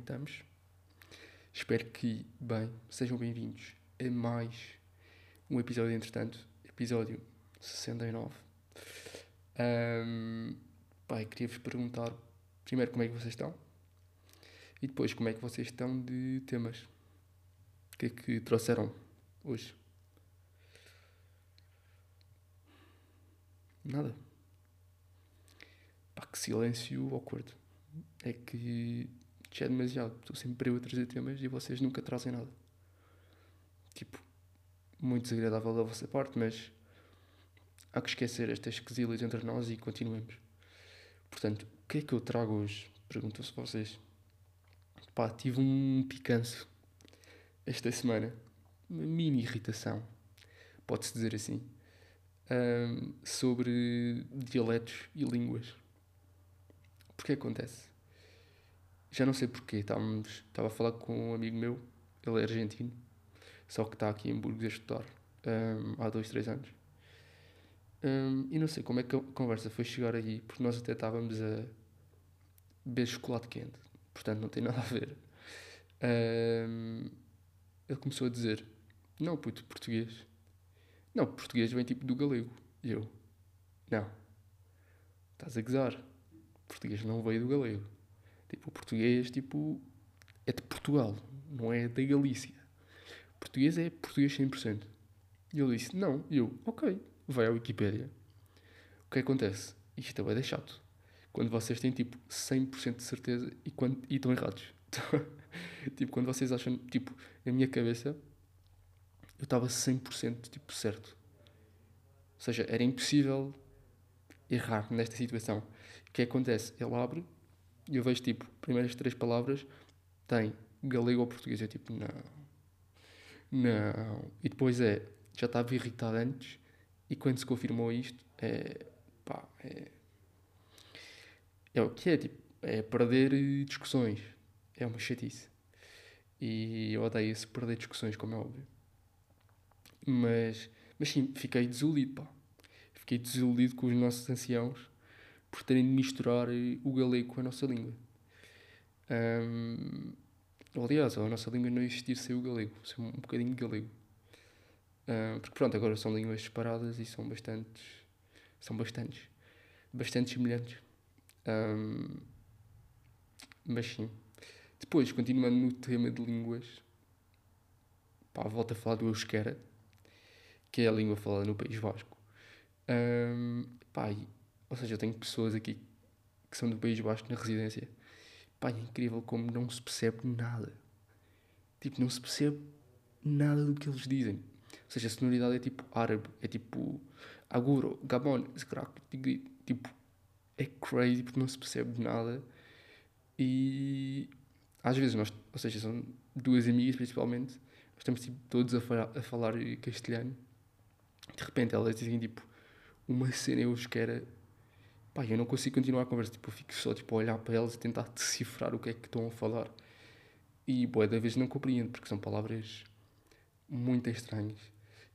que estamos? Espero que, bem, sejam bem-vindos a mais um episódio, entretanto, episódio 69. Um, pai, queria-vos perguntar primeiro como é que vocês estão e depois como é que vocês estão de temas. O que é que trouxeram hoje? Nada. Pá, que silêncio awkward. É que já é demasiado. Estou sempre eu a trazer temas e vocês nunca trazem nada. Tipo, muito desagradável da vossa parte, mas há que esquecer estas quesilhas entre nós e continuemos. Portanto, o que é que eu trago hoje? Perguntam-se vocês. Pá, tive um picanço esta semana. Uma mini irritação, pode-se dizer assim, um, sobre dialetos e línguas. Porque acontece? Já não sei porquê. Estávamos, estava a falar com um amigo meu, ele é argentino, só que está aqui em Burgos a estudar um, há dois, três anos. Um, e não sei como é que a conversa foi chegar aí, porque nós até estávamos a beber chocolate quente, portanto não tem nada a ver. Um, ele começou a dizer: Não, puto, português. Não, português vem tipo do galego. E eu: Não, estás a gozar. Português não veio do galego. Tipo, o português tipo, é de Portugal, não é da Galícia. Português é português 100%. E ele disse: Não. E eu: Ok, vai à Wikipédia. O que acontece? Isto é chato. Quando vocês têm tipo 100% de certeza e, quando, e estão errados. tipo, quando vocês acham, tipo, na minha cabeça, eu estava 100% tipo, certo. Ou seja, era impossível errar nesta situação. O que acontece? Ele abre e eu vejo, tipo, primeiras três palavras tem galego ou português. Eu, tipo, não. Não. E depois é, já estava irritado antes e quando se confirmou isto, é. pá, é. É o que é, tipo, é perder discussões. É uma chatice. E eu odeio-se perder discussões, como é óbvio. Mas, mas sim, fiquei desiludido, pá. Fiquei desiludido com os nossos anciãos por terem de misturar o galego com a nossa língua. Um, aliás, a nossa língua não existir sem o galego, sem um bocadinho de galego. Um, porque pronto, agora são línguas separadas e são bastantes. São bastantes. Bastante semelhantes. Um, mas sim. Depois, continuando no tema de línguas, pá, volto a falar do euskera, que é a língua falada no País Vasco. Um, pá, ou seja, eu tenho pessoas aqui que são do País Vasco na residência. Pá, é incrível como não se percebe nada. Tipo, não se percebe nada do que eles dizem. Ou seja, a sonoridade é tipo árabe, é tipo aguro, gabon, tipo, é crazy porque não se percebe nada. E às vezes nós, ou seja, são duas amigas principalmente, nós estamos tipo, todos a, falar, a falar castelhano. De repente elas dizem tipo uma cena eu que era pá, eu não consigo continuar a conversa, tipo, eu fico só tipo, a olhar para elas e tentar decifrar o que é que estão a falar. E boa da vez não compreendo, porque são palavras muito estranhas.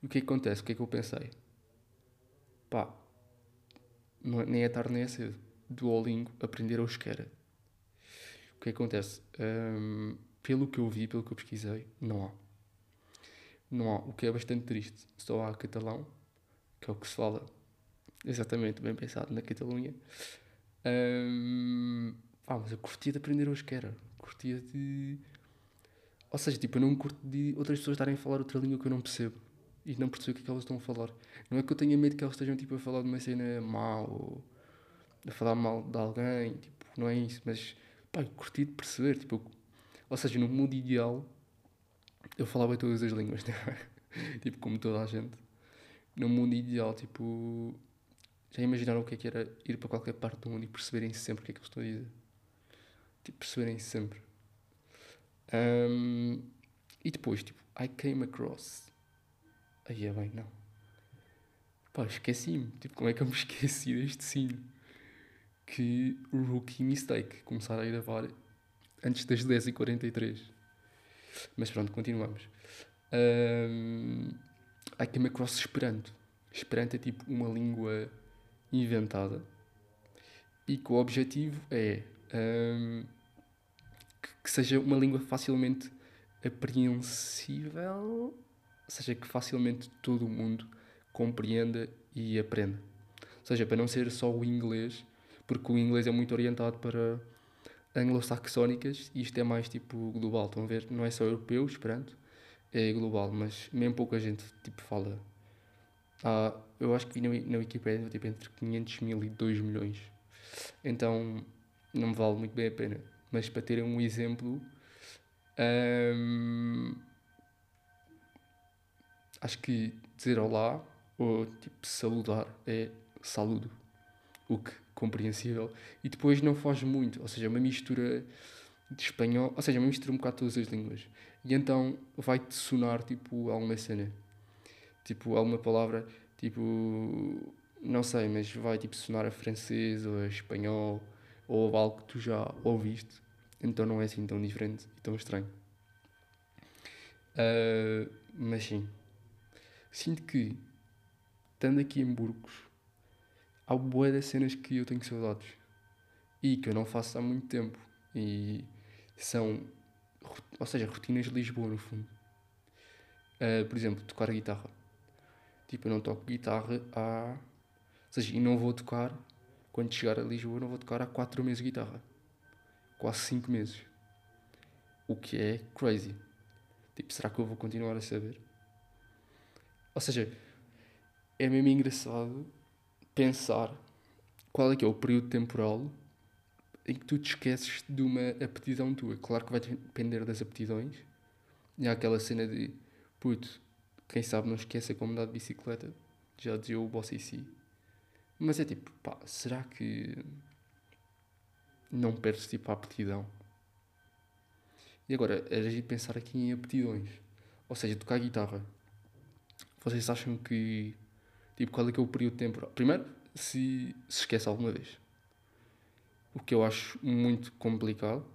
E o que é que acontece? O que é que eu pensei? Pá, não, é, nem é tarde nem é cedo. Duolingo, aprender euskera. O que é que acontece? Um, pelo que eu vi, pelo que eu pesquisei, não há. Não há, o que é bastante triste. Só há catalão, que é o que se fala Exatamente, bem pensado, na Catalunha. Um, ah, mas eu curtia de aprender que era. Curtia de. Ou seja, tipo, eu não curto de outras pessoas estarem a falar outra língua que eu não percebo. E não percebo o que é que elas estão a falar. Não é que eu tenha medo que elas estejam tipo, a falar de uma cena mal ou a falar mal de alguém. Tipo, não é isso. Mas, pá, eu curti de perceber. Tipo, eu... ou seja, no mundo ideal, eu falava todas as línguas, né? tipo, como toda a gente. No mundo ideal, tipo, já imaginaram o que é que era ir para qualquer parte do mundo e perceberem sempre o que é que eu estou a dizer? Tipo, perceberem sempre. Um, e depois, tipo, I came across. Aí é bem, não. Pá, esqueci-me. Tipo, como é que eu me esqueci deste sino? Que rookie mistake. Começar a gravar antes das 10h43. Mas pronto, continuamos. Um, I came across Esperanto. Esperanto é tipo uma língua inventada e que o objetivo é um, que que seja uma língua facilmente apreensível, ou seja, que facilmente todo o mundo compreenda e aprenda. Ou seja, para não ser só o inglês, porque o inglês é muito orientado para anglo-saxónicas e isto é mais tipo global. Estão a ver? Não é só europeu, esperanto, é global, mas mesmo pouca gente tipo fala. Ah, eu acho que vi na, na Wikipedia tipo, entre 500 mil e 2 milhões. Então não me vale muito bem a pena. Mas para terem um exemplo, hum, acho que dizer olá ou tipo saludar é saludo, o que compreensível e depois não foge muito, ou seja, é uma mistura de espanhol, ou seja, é uma mistura um bocado de todas as línguas e então vai-te sonar tipo alguma cena, tipo alguma palavra, tipo não sei, mas vai tipo sonar a francês ou a espanhol ou algo que tu já ouviste, então não é assim tão diferente e tão estranho. Uh, mas sim, sinto que estando aqui em Burgos, há boas das cenas que eu tenho saudades e que eu não faço há muito tempo. E são, ou seja, rotinas de Lisboa, no fundo. Uh, por exemplo, tocar guitarra. Tipo, eu não toco guitarra há. Ou seja, e não vou tocar, quando chegar a Lisboa, não vou tocar há 4 meses de guitarra. Quase 5 meses. O que é crazy. Tipo, será que eu vou continuar a saber? Ou seja, é mesmo engraçado pensar qual é que é o período temporal em que tu te esqueces de uma aptidão tua. Claro que vai depender das aptidões. E há aquela cena de, puto, quem sabe não esquece como andar de bicicleta. Já dizia o boss si. Mas é tipo, pá, será que não perdes tipo a aptidão? E agora, era de pensar aqui em aptidões. Ou seja, tocar guitarra. Vocês acham que Tipo, qual é que é o período temporal? Primeiro, se se esquece alguma vez. O que eu acho muito complicado.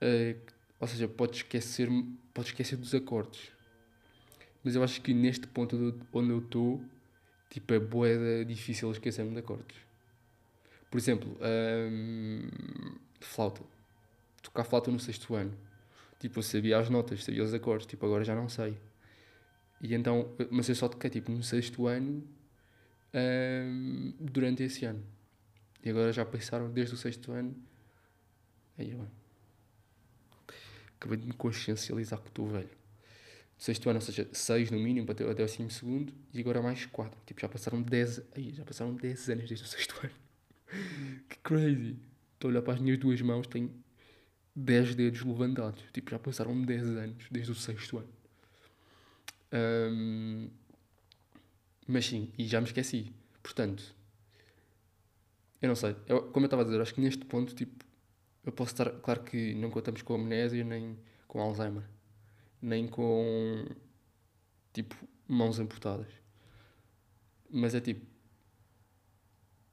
É, ou seja, pode esquecer, pode esquecer dos acordes. Mas eu acho que neste ponto onde eu estou, tipo, é boeda difícil esquecer-me de acordes. Por exemplo, hum, flauta. Tocar flauta no sexto ano. Tipo, eu sabia as notas, sabia os acordes. Tipo, agora já não sei. E então, mas eu só toquei tipo no sexto ano durante esse ano. E agora já passaram desde o sexto ano. Aí, mano. Acabei de me consciencializar que estou velho. Sexto ano, ou seja, seis no mínimo até o décimo segundo e agora mais quatro. Tipo, já passaram dez. Aí, já passaram dez anos desde o sexto ano. que crazy. Estou a olhar para as minhas duas mãos, tenho dez dedos levantados. Tipo, já passaram dez anos desde o sexto ano. Um, mas sim, e já me esqueci. Portanto, eu não sei. Eu, como eu estava a dizer, acho que neste ponto, tipo, eu posso estar. Claro que não contamos com amnésia, nem com Alzheimer, nem com. Tipo, mãos amputadas. Mas é tipo.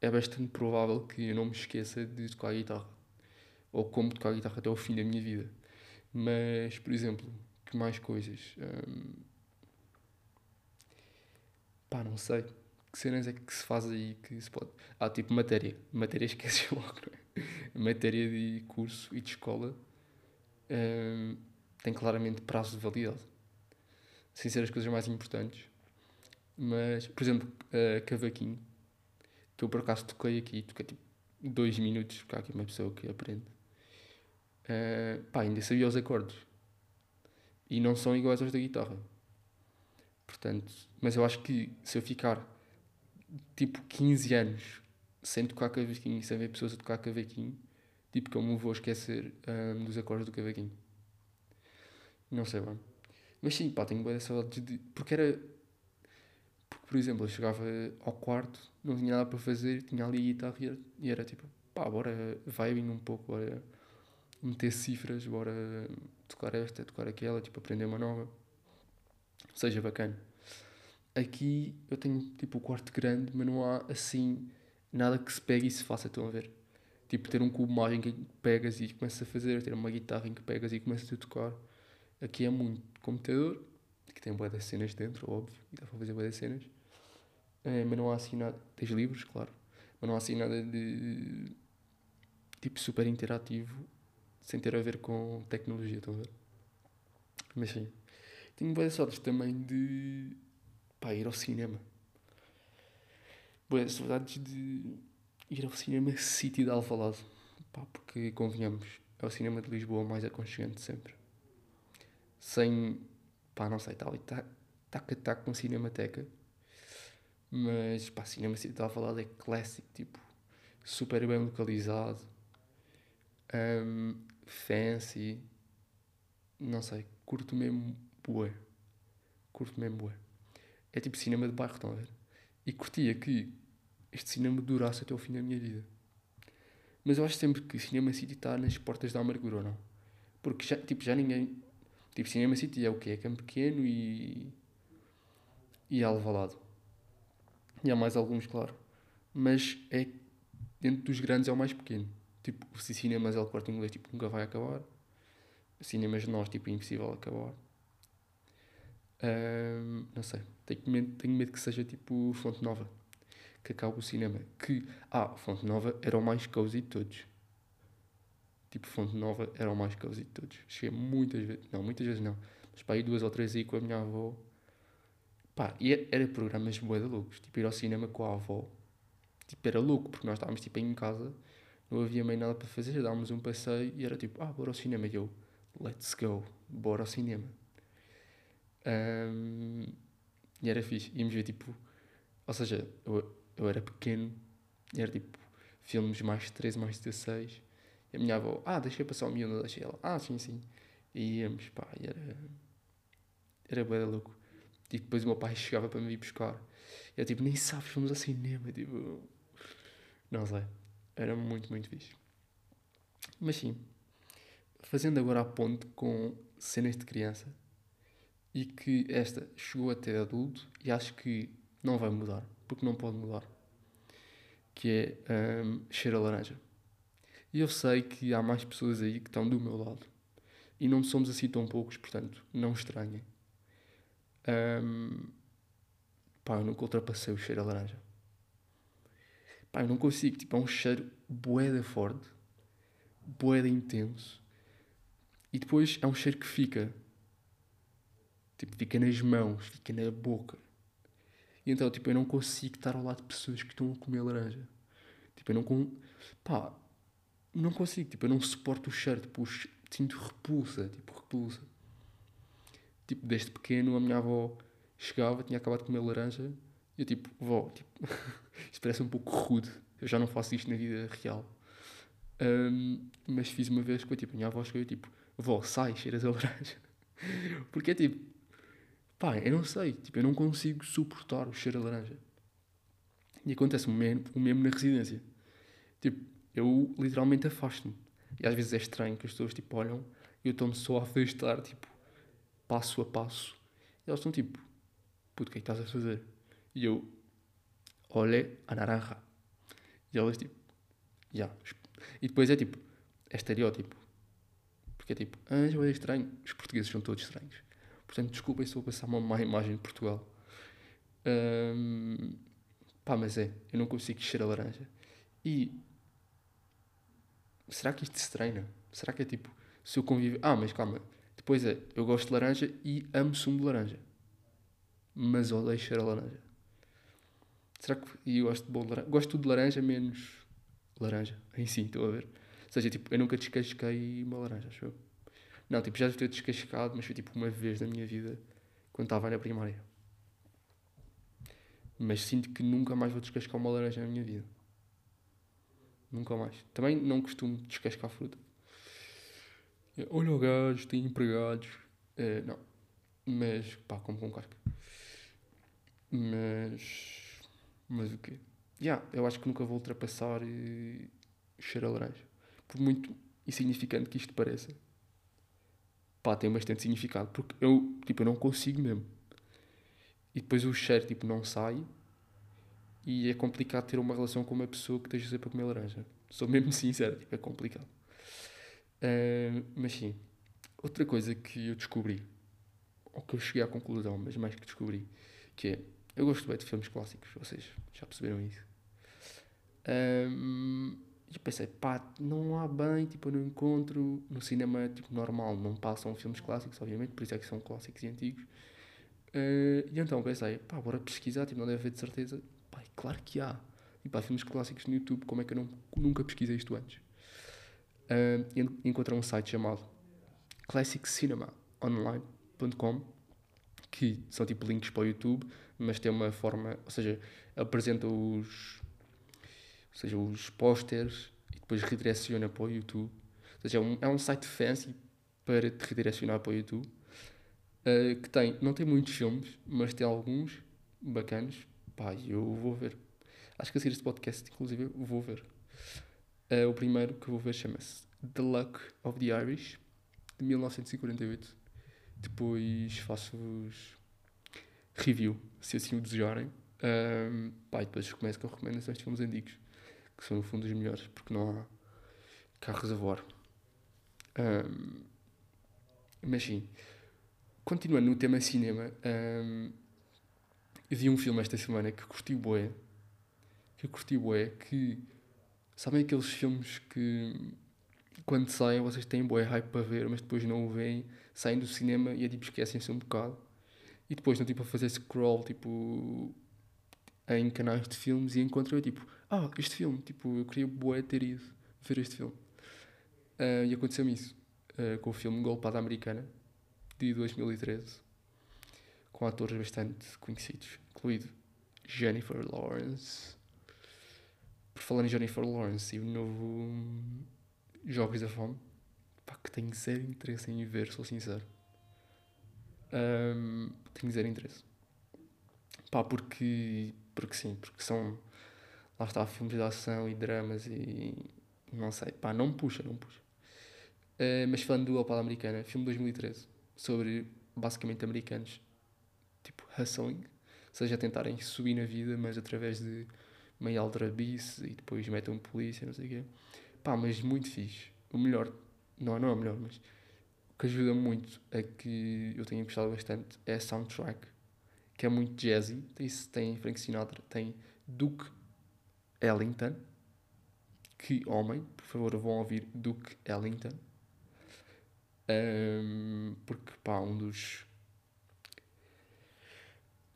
É bastante provável que eu não me esqueça de tocar guitarra. Ou como tocar guitarra até o fim da minha vida. Mas, por exemplo, que mais coisas? Um, Pá, não sei. Que cenas é que se faz aí que se pode. Ah, tipo matéria. Matéria esquece logo, não é? Matéria de curso e de escola hum, tem claramente prazo de validade. Sem ser as coisas mais importantes. Mas, por exemplo, uh, cavaquinho. Que eu por acaso toquei aqui, toquei tipo dois minutos, porque há aqui uma pessoa que aprende. Uh, pá, ainda sabia os acordes. E não são iguais aos da guitarra. Portanto, mas eu acho que se eu ficar tipo 15 anos sem tocar cavaquinho e sem ver pessoas a tocar cavaquinho, tipo que eu me vou esquecer um, dos acordes do cavaquinho. Não sei, mano. Mas sim, pá, tenho boa saudades de. Porque era. Porque, por exemplo, eu chegava ao quarto, não tinha nada para fazer, tinha ali a guitarra e era tipo, pá, bora vibing um pouco, bora meter cifras, bora tocar esta, tocar aquela, tipo, aprender uma nova seja bacana. Aqui eu tenho tipo o quarto grande, mas não há assim nada que se pegue e se faça, estão a ver? Tipo, ter um cubo mágico em que pegas e começas a fazer, ter uma guitarra em que pegas e começas a tocar. Aqui é muito computador, que tem boas cenas dentro, óbvio, dá para fazer boas cenas. É, mas não há assim nada. Tens livros, claro, mas não há assim nada de tipo super interativo sem ter a ver com tecnologia, estão a ver? Mas sim. Tenho boas sortes também de pá, ir ao cinema. Boas saudades de ir ao cinema City de Alvalade. Pá, porque convenhamos, é o cinema de Lisboa mais aconchegante sempre. Sem, pá, não sei, tal e tac a tac com Cinemateca. Mas, pá, Cinema City de Alvalade é clássico, tipo, super bem localizado. Um, fancy. Não sei, curto mesmo bué. Curto mesmo bué. É tipo cinema de bairro, estão a ver? E curtia que este cinema durasse até o fim da minha vida. Mas eu acho sempre que Cinema City está nas portas da amargura, ou não? Porque já, tipo, já ninguém. Tipo, Cinema City é o quê? É Campo Pequeno e. e Alvalade. E há mais alguns, claro. Mas é. Dentro dos grandes é o mais pequeno. Tipo, o Cinemas é o quarto inglês, tipo, nunca vai acabar. Cinemas nós, tipo, é impossível acabar. Um, não sei. Tenho medo, tenho medo que seja tipo Fonte Nova. Que acabe o cinema. Que. Ah, Fonte Nova era o mais cozy de todos. Tipo, Fonte Nova era o mais cozy de todos. Cheguei muitas vezes. Não, muitas vezes não. Mas para aí duas ou três aí com a minha avó. Pá, e era, programas bué de loucos. Tipo, ir ao cinema com a avó. Tipo, era louco, porque nós estávamos tipo em casa. Não havia meio nada para fazer. Dávamos um passeio e era tipo, ah, bora ao cinema. E eu, let's go. Bora ao cinema. Um, e era fixe. Íamos ver tipo. Ou seja, eu, eu era pequeno e era tipo filmes mais 13, mais 16. A minha avó, ah, deixei passar o miúdo, deixei ela, ah, sim, sim. E íamos, pá, e era. Era bem louco. E depois o meu pai chegava para me vir buscar. Eu tipo, nem sabes, fomos ao cinema. Tipo, não sei. Era muito, muito fixe. Mas sim, fazendo agora a ponte com cenas de criança e que esta chegou até adulto e acho que não vai mudar, porque não pode mudar, que é um, cheiro a laranja. E eu sei que há mais pessoas aí que estão do meu lado e não somos assim tão poucos, portanto, não estranhem. Um, pá, eu nunca ultrapassei o cheiro a laranja. Pá, eu não consigo, tipo, é um cheiro boeda forte, boeda intenso e depois é um cheiro que fica Tipo, fica nas mãos, fica na boca. E então, tipo, eu não consigo estar ao lado de pessoas que estão a comer laranja. Tipo, eu não... Com... Pá, não consigo. Tipo, eu não suporto o cheiro. Tipo, sinto repulsa. Tipo, repulsa. Tipo, desde pequeno, a minha avó chegava, tinha acabado de comer laranja. E eu, tipo, vó, tipo... isto parece um pouco rude. Eu já não faço isto na vida real. Um, mas fiz uma vez que, tipo, a minha avó chegou e, tipo... Vó, sai, cheiras a laranja. Porque é tipo Pá, eu não sei, tipo, eu não consigo suportar o cheiro a laranja. E acontece o mesmo, o mesmo na residência. Tipo, eu literalmente afasto-me. E às vezes é estranho que as pessoas tipo, olham e eu estou-me só a afastar, tipo, passo a passo. E elas estão tipo, puto, o que é que estás a fazer? E eu, olhe a naranja. E elas tipo, já. Yeah. E depois é tipo, é estereótipo. Porque é tipo, ah, é estranho. Os portugueses são todos estranhos. Portanto, desculpem se vou passar uma má imagem de Portugal. Um, pá, mas é, eu não consigo encher a laranja. E será que isto se treina? Será que é tipo, se eu convivo. Ah, mas calma, depois é, eu gosto de laranja e amo sumo de laranja. Mas odeio cheirar a laranja. Será que. E eu gosto de bolo de laranja. Gosto de laranja, menos laranja em si, estou a ver. Ou seja, tipo, eu nunca descasquei uma laranja, acho eu. Não, tipo, já devo ter descascado, mas foi tipo uma vez na minha vida, quando estava na primária. Mas sinto que nunca mais vou descascar uma laranja na minha vida. Nunca mais. Também não costumo descascar fruta. Olha o gajo, tem empregados. É, não. Mas, pá, como com casca. Mas. Mas o quê? Já, yeah, eu acho que nunca vou ultrapassar e... cheiro a laranja. Por muito insignificante que isto pareça pá, tem bastante significado, porque eu, tipo, eu não consigo mesmo. E depois o cheiro, tipo, não sai e é complicado ter uma relação com uma pessoa que esteja sempre a comer laranja. Sou mesmo sincero, é complicado. Uh, mas sim, outra coisa que eu descobri, ou que eu cheguei à conclusão, mas mais que descobri, que é, eu gosto bem de filmes clássicos, vocês já perceberam isso. E pensei, pá, não há bem, tipo, eu não encontro. No cinema, tipo, normal, não passam filmes clássicos, obviamente, por isso é que são clássicos e antigos. Uh, e então pensei, pá, bora pesquisar, tipo, não deve haver de certeza. Claro que há. E pá, filmes clássicos no YouTube, como é que eu não, nunca pesquisei isto antes? Uh, encontrei um site chamado classiccinemaonline.com que são tipo links para o YouTube, mas tem uma forma, ou seja, apresenta os, ou seja, os posters e depois redireciona para o YouTube. Ou seja, é um, é um site fancy para te redirecionar para o YouTube. Uh, que tem, não tem muitos filmes, mas tem alguns bacanos. Pá, eu vou ver. Acho que a seguir este podcast, inclusive, eu vou ver. Uh, o primeiro que eu vou ver chama-se The Luck of the Irish, de 1948. Depois faço-vos review, se assim o desejarem. Um, pá, depois começo com recomendações de filmes antigos, que são no fundo os melhores, porque não há carros a voar. Um, mas sim, continuando no tema cinema, um, eu vi um filme esta semana que curti bué, que curti bué, que sabem aqueles filmes que quando saem vocês têm bué hype para ver, mas depois não o veem, saem do cinema e é tipo esquecem-se um bocado. E depois estão tipo a fazer scroll tipo em canais de filmes e encontram eu tipo, ah, este filme, tipo, eu queria bué ter ido ver este filme. Uh, e aconteceu-me isso uh, com o filme Golpada Americana de 2013 com atores bastante conhecidos, incluído Jennifer Lawrence. Por falar em Jennifer Lawrence e o novo Jogos da Fome, pá, que tenho zero interesse em ver, sou sincero. Um, tenho zero interesse. Pá, porque, porque sim, porque são. Lá está, filmes de ação e dramas e. Não sei, pá, não puxa, não puxa. Uh, mas falando do Opal Americana, filme de 2013, sobre basicamente americanos, tipo hustling, seja, tentarem subir na vida, mas através de meio aldrabice e depois metem um polícia, não sei o quê. Pá, mas muito fixe. O melhor, não, não é o melhor, mas o que ajuda muito a que eu tenho gostado bastante é a soundtrack, que é muito jazzy. Tem, tem Frank Sinatra, tem Duke Ellington. Que homem, por favor, vão ouvir Duke Ellington. Um, porque, pá, um dos.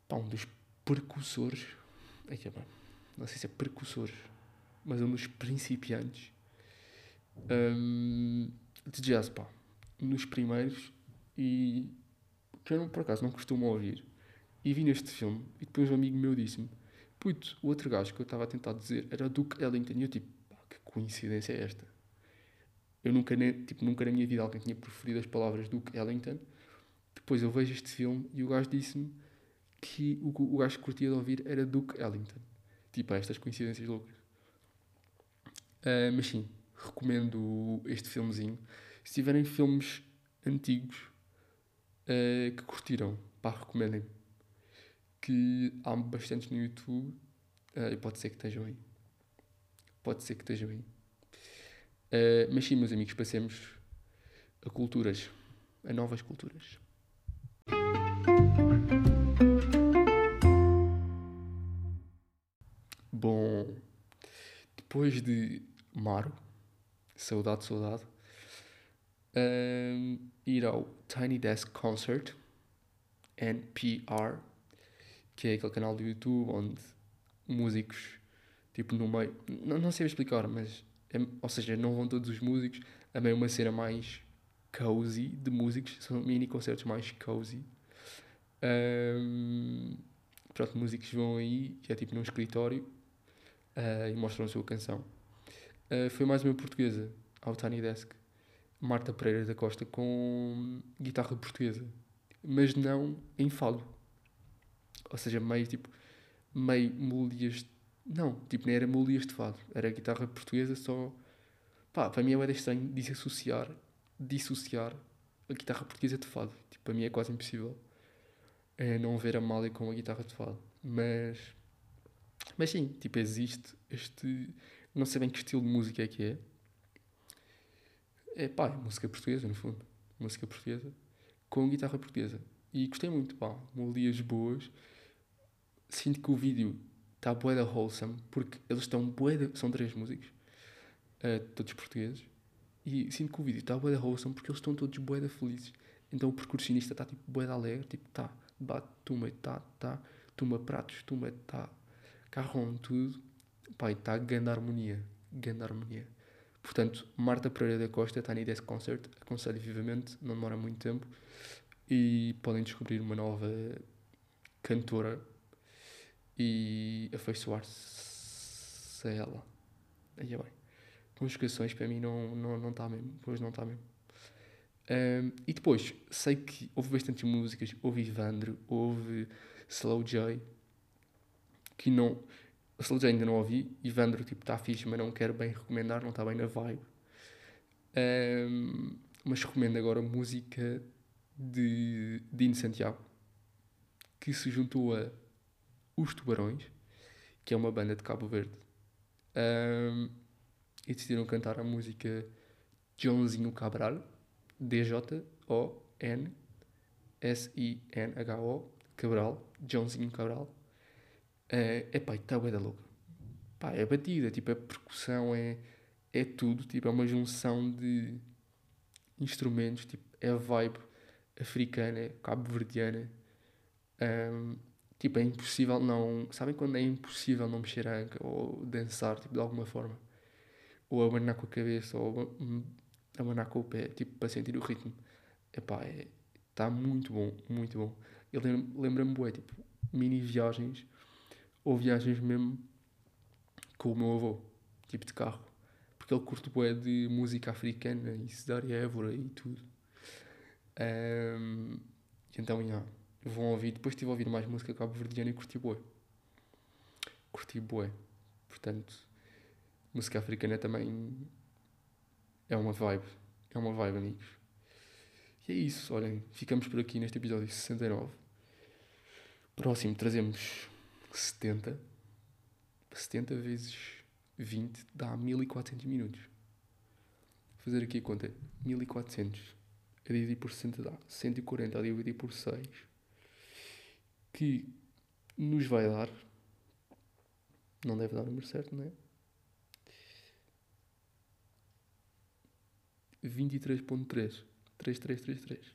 Pá, um dos precursores. Aqui, pá, não sei se é precursores, mas um dos principiantes um, de jazz, pá. Nos primeiros, e que eu por acaso não costumo ouvir. E vi neste filme, e depois um amigo meu disse-me: Puto, o outro gajo que eu estava a tentar dizer era Duke Ellington. E eu, tipo, pá, que coincidência é esta? Eu nunca, tipo, nunca na minha vida alguém tinha preferido as palavras Duke Ellington. Depois eu vejo este filme e o gajo disse-me que o, o gajo que curtia de ouvir era Duke Ellington. Tipo, estas coincidências loucas. Uh, mas sim, recomendo este filmezinho. Se tiverem filmes antigos uh, que curtiram, pá, recomendem. Que há bastantes no YouTube uh, e pode ser que estejam aí. Pode ser que estejam aí. Mas sim, meus amigos, passemos a culturas, a novas culturas. Bom, depois de Maro, saudade, saudade, um, ir ao Tiny Desk Concert, NPR, que é aquele canal do YouTube onde músicos, tipo no meio, não, não sei explicar, mas, é, ou seja, não vão todos os músicos, é meio uma cena mais cozy de músicos, são mini concertos mais cozy. Um, pronto, músicos vão aí, que é tipo num escritório, uh, e mostram a sua canção. Uh, foi mais uma portuguesa, ao Tiny Desk, Marta Pereira da Costa, com guitarra portuguesa, mas não em fado. Ou seja, meio tipo, meio melodias. Não, tipo, nem era melodias de fado, era guitarra portuguesa só. Pá, para mim é estranho dissociar, dissociar a guitarra portuguesa de fado. Tipo, para mim é quase impossível é não ver a Mália com a guitarra de fado. Mas. Mas sim, tipo, existe este. Não sei bem que estilo de música é que é. É pá, é música portuguesa, no fundo. Música portuguesa com guitarra portuguesa. E gostei muito, pá, melodias boas. Sinto que o vídeo está bué da wholesome, porque eles estão de... São três músicos. uh, todos portugueses. E sinto que o vídeo está bué da wholesome porque eles estão todos bué da felizes. Então o percussionista está tipo bué da alegre, tipo tá, bate, tumba, tá, tá, tumba pratos, tumba, tá, carrom, tudo. Pai, está grande harmonia, grande harmonia. Portanto, Marta Pereira da Costa está nesse concert, aconselho vivamente, não demora muito tempo. E podem descobrir uma nova cantora e afeiçoar-se a ela. Aí é bem. Conjugações para mim não está não, não tá mesmo. Pois não está mesmo. Um, e depois, sei que houve bastantes músicas. Houve Ivandro, houve Slow J. Que não. Slow J ainda não ouvi. Ivandro, tipo, está fixe, mas não quero bem recomendar, não está bem na vibe. Um, mas recomendo agora música de Dino Santiago, que se juntou a Os Tubarões, que é uma banda de Cabo Verde. Um, e decidiram cantar a música Joãozinho Cabral, D-J-O-N-S-I-N-H-O, Cabral, Joãozinho Cabral. Uh, epá, está bem da louca. Pá, é batida, tipo, a percussão é, é tudo, tipo, é uma junção de instrumentos, tipo, é vibe africana, cabo-verdiana. Um, tipo, é impossível não. Sabem quando é impossível não mexer a anca ou dançar, tipo, de alguma forma? ou abanar com a cabeça, ou abanar com o pé, tipo, para sentir o ritmo. Epá, é, está muito bom, muito bom. Ele lembra-me, bué, tipo, mini viagens, ou viagens mesmo com o meu avô, tipo de carro. Porque ele curte bué de música africana e cidade Évora e tudo. Um, então, vão ouvir. Depois estive a ouvir mais música cabo-verdiana e curti bué. Curti bué. Portanto, música africana também é uma vibe. É uma vibe, amigos. E é isso, olhem, ficamos por aqui neste episódio 69. Próximo trazemos 70. 70 vezes 20 dá 1400 minutos. Vou fazer aqui a conta. 1400 a dividir por 60 dá 140 a dividir por 6. Que nos vai dar. Não deve dar o número certo, não é? 23.3. 3333.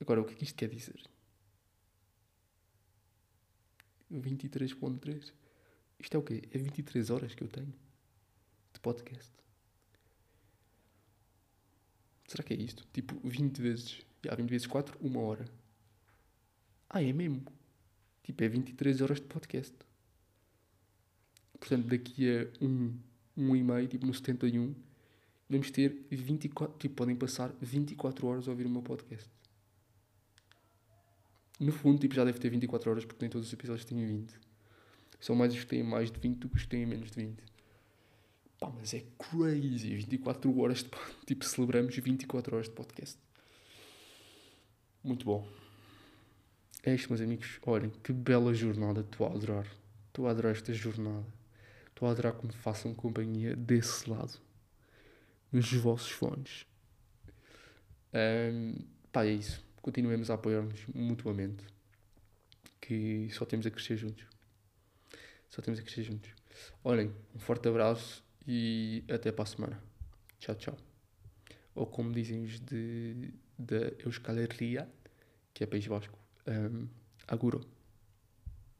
Agora, o que é que isto quer dizer? 23.3. Isto é o quê? É 23 horas que eu tenho de podcast. Será que é isto? Tipo, 20 vezes. Já, 20 vezes 4, uma hora. Ah, é mesmo? Tipo, é 23 horas de podcast. Portanto, daqui a um, um e meio, tipo no 71, podemos ter 24, tipo, podem passar 24 horas a ouvir o meu podcast. No fundo, tipo, já deve ter 24 horas porque nem todos os episódios têm 20. São mais os que têm mais de 20 do que os que têm menos de 20. Pá, mas é crazy. 24 horas de Tipo, celebramos 24 horas de podcast. Muito bom. É isto, meus amigos. Olhem, que bela jornada. Estou a adorar. Estou a adorar esta jornada. Estou a adorar que me façam companhia desse lado nos vossos fones. Um, pá, é isso. Continuemos a apoiar-nos mutuamente. Que só temos a crescer juntos. Só temos a crescer juntos. Olhem, um forte abraço e até para a semana. Tchau, tchau. Ou como dizem os de, da Euskal Herria, que é País Vasco, um, aguro.